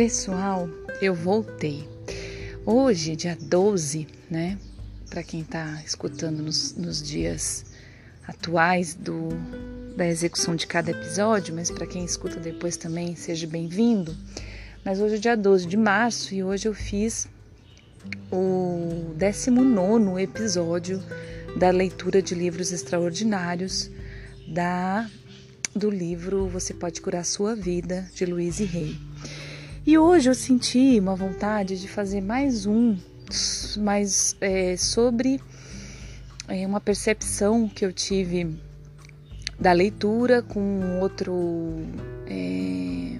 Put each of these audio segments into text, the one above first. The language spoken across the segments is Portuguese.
Pessoal, eu voltei. Hoje, dia 12, né? Para quem está escutando nos, nos, dias atuais do, da execução de cada episódio, mas para quem escuta depois também, seja bem-vindo. Mas hoje é dia 12 de março e hoje eu fiz o 19 episódio da leitura de livros extraordinários da do livro Você Pode Curar Sua Vida, de Louise Rey. E hoje eu senti uma vontade de fazer mais um, mais é, sobre é, uma percepção que eu tive da leitura com outro. É,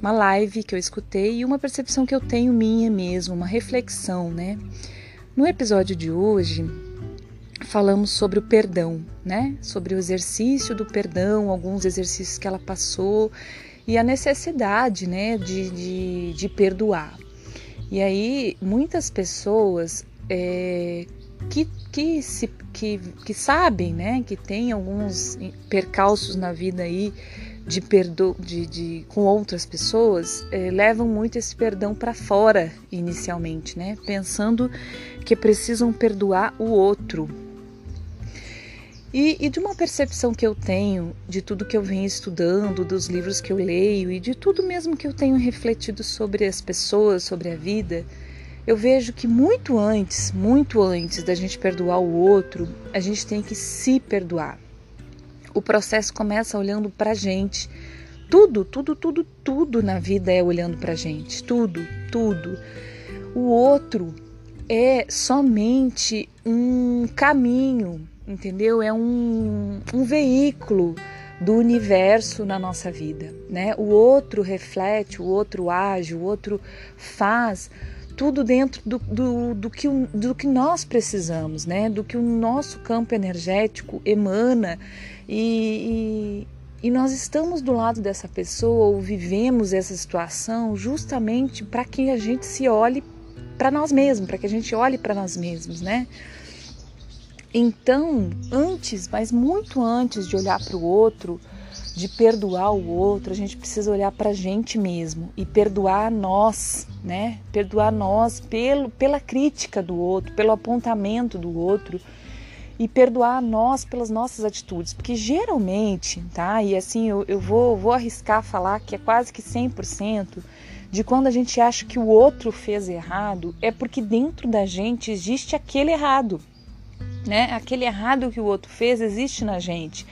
uma live que eu escutei e uma percepção que eu tenho minha mesmo, uma reflexão, né? No episódio de hoje, falamos sobre o perdão, né? Sobre o exercício do perdão, alguns exercícios que ela passou e a necessidade, né, de, de, de perdoar. E aí, muitas pessoas é, que, que, se, que, que sabem, né, que tem alguns percalços na vida aí de perdo, de, de com outras pessoas, é, levam muito esse perdão para fora inicialmente, né, pensando que precisam perdoar o outro, e, e, de uma percepção que eu tenho de tudo que eu venho estudando, dos livros que eu leio e de tudo mesmo que eu tenho refletido sobre as pessoas, sobre a vida, eu vejo que muito antes, muito antes da gente perdoar o outro, a gente tem que se perdoar. O processo começa olhando para a gente. Tudo, tudo, tudo, tudo na vida é olhando para a gente. Tudo, tudo. O outro é somente um caminho entendeu? É um, um veículo do universo na nossa vida, né? O outro reflete, o outro age, o outro faz tudo dentro do, do, do, que, do que nós precisamos, né? Do que o nosso campo energético emana e, e, e nós estamos do lado dessa pessoa ou vivemos essa situação justamente para que a gente se olhe para nós mesmos, para que a gente olhe para nós mesmos, né? Então, antes, mas muito antes de olhar para o outro, de perdoar o outro, a gente precisa olhar para a gente mesmo e perdoar nós, né? Perdoar nós pelo, pela crítica do outro, pelo apontamento do outro e perdoar nós pelas nossas atitudes, porque geralmente, tá? E assim, eu, eu vou, vou arriscar falar que é quase que 100% de quando a gente acha que o outro fez errado, é porque dentro da gente existe aquele errado né? Aquele errado que o outro fez existe na gente.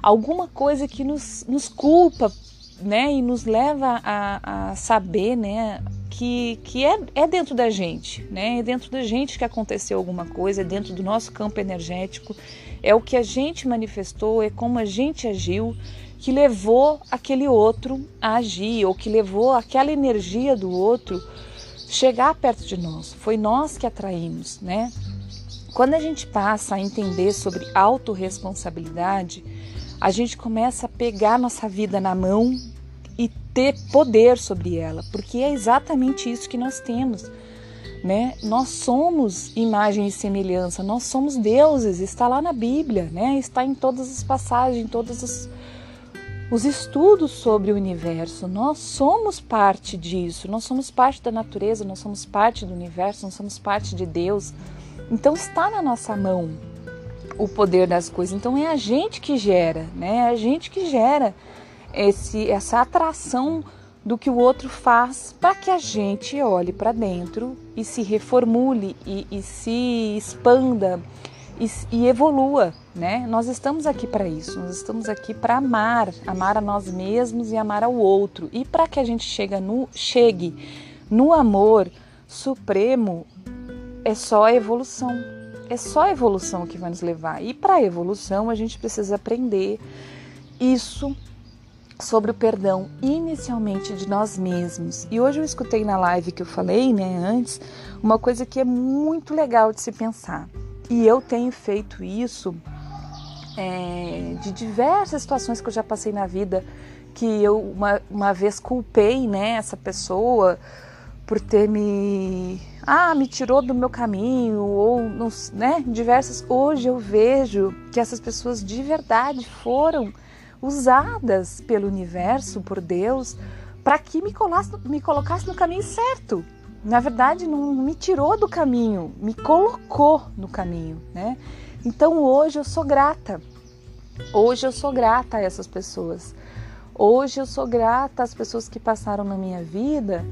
Alguma coisa que nos, nos culpa, né? E nos leva a, a saber, né? Que, que é, é dentro da gente, né? É dentro da gente que aconteceu alguma coisa, é dentro do nosso campo energético, é o que a gente manifestou, é como a gente agiu que levou aquele outro a agir, ou que levou aquela energia do outro chegar perto de nós. Foi nós que atraímos, né? Quando a gente passa a entender sobre autorresponsabilidade, a gente começa a pegar nossa vida na mão e ter poder sobre ela, porque é exatamente isso que nós temos. Né? Nós somos imagem e semelhança, nós somos deuses, está lá na Bíblia, né? está em todas as passagens, em todos os, os estudos sobre o universo. Nós somos parte disso, nós somos parte da natureza, nós somos parte do universo, nós somos parte de Deus. Então está na nossa mão o poder das coisas. Então é a gente que gera, né? É a gente que gera esse, essa atração do que o outro faz para que a gente olhe para dentro e se reformule e, e se expanda e, e, evolua, né? Nós estamos aqui para isso, nós estamos aqui para amar, amar a nós mesmos e amar ao outro. E para que a gente chegue no, chegue no amor supremo, é só a evolução. É só a evolução que vai nos levar. E para a evolução, a gente precisa aprender isso sobre o perdão inicialmente de nós mesmos. E hoje eu escutei na live que eu falei, né, antes, uma coisa que é muito legal de se pensar. E eu tenho feito isso é, de diversas situações que eu já passei na vida, que eu uma, uma vez culpei, né, essa pessoa por ter me ah, me tirou do meu caminho, ou né, diversas. Hoje eu vejo que essas pessoas de verdade foram usadas pelo universo, por Deus, para que me colocasse, me colocasse no caminho certo. Na verdade, não me tirou do caminho, me colocou no caminho, né? Então hoje eu sou grata. Hoje eu sou grata a essas pessoas. Hoje eu sou grata às pessoas que passaram na minha vida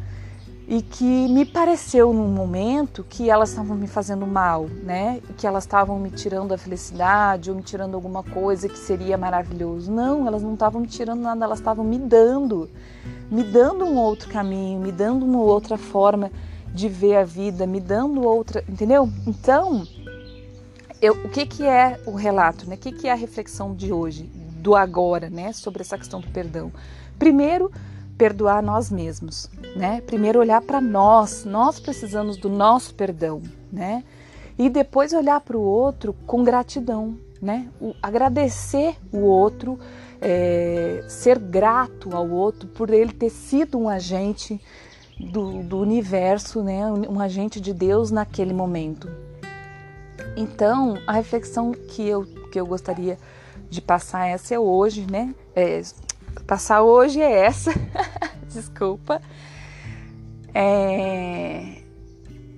e que me pareceu num momento que elas estavam me fazendo mal, né? Que elas estavam me tirando a felicidade ou me tirando alguma coisa que seria maravilhoso. Não, elas não estavam me tirando nada, elas estavam me dando, me dando um outro caminho, me dando uma outra forma de ver a vida, me dando outra, entendeu? Então, eu, o que que é o relato, né? O que que é a reflexão de hoje, do agora, né? Sobre essa questão do perdão. Primeiro, perdoar nós mesmos, né? Primeiro olhar para nós, nós precisamos do nosso perdão, né? E depois olhar para o outro com gratidão, né? O, agradecer o outro, é, ser grato ao outro por ele ter sido um agente do, do universo, né? Um, agente de Deus naquele momento. Então, a reflexão que eu, que eu gostaria de passar essa é hoje, né? É, passar hoje é essa, desculpa. É,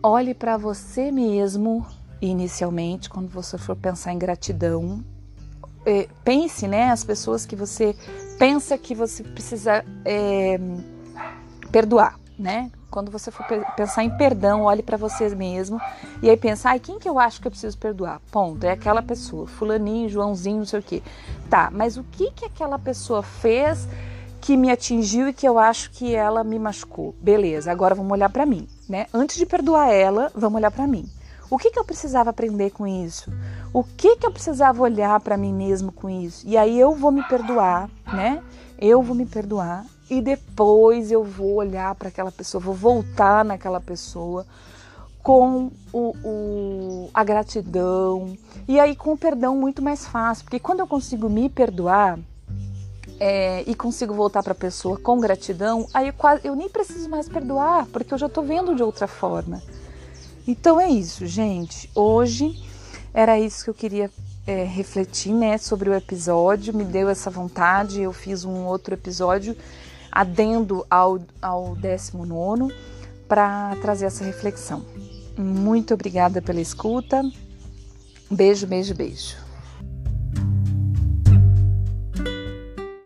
olhe para você mesmo inicialmente quando você for pensar em gratidão. É, pense, né, as pessoas que você pensa que você precisa é, perdoar, né? Quando você for pensar em perdão, olhe para você mesmo e aí pensa, ai, quem que eu acho que eu preciso perdoar? Ponto, é aquela pessoa, fulaninho, Joãozinho, não sei o quê. Tá, mas o que que aquela pessoa fez que me atingiu e que eu acho que ela me machucou? Beleza, agora vamos olhar para mim, né? Antes de perdoar ela, vamos olhar para mim. O que que eu precisava aprender com isso? O que que eu precisava olhar para mim mesmo com isso? E aí eu vou me perdoar, né? Eu vou me perdoar e depois eu vou olhar para aquela pessoa, vou voltar naquela pessoa com o, o, a gratidão e aí com o perdão muito mais fácil, porque quando eu consigo me perdoar é, e consigo voltar para a pessoa com gratidão, aí eu, quase, eu nem preciso mais perdoar, porque eu já estou vendo de outra forma. Então é isso, gente. Hoje era isso que eu queria é, refletir né, sobre o episódio, me deu essa vontade, eu fiz um outro episódio adendo ao, ao 19 para trazer essa reflexão. Muito obrigada pela escuta. Beijo, beijo, beijo.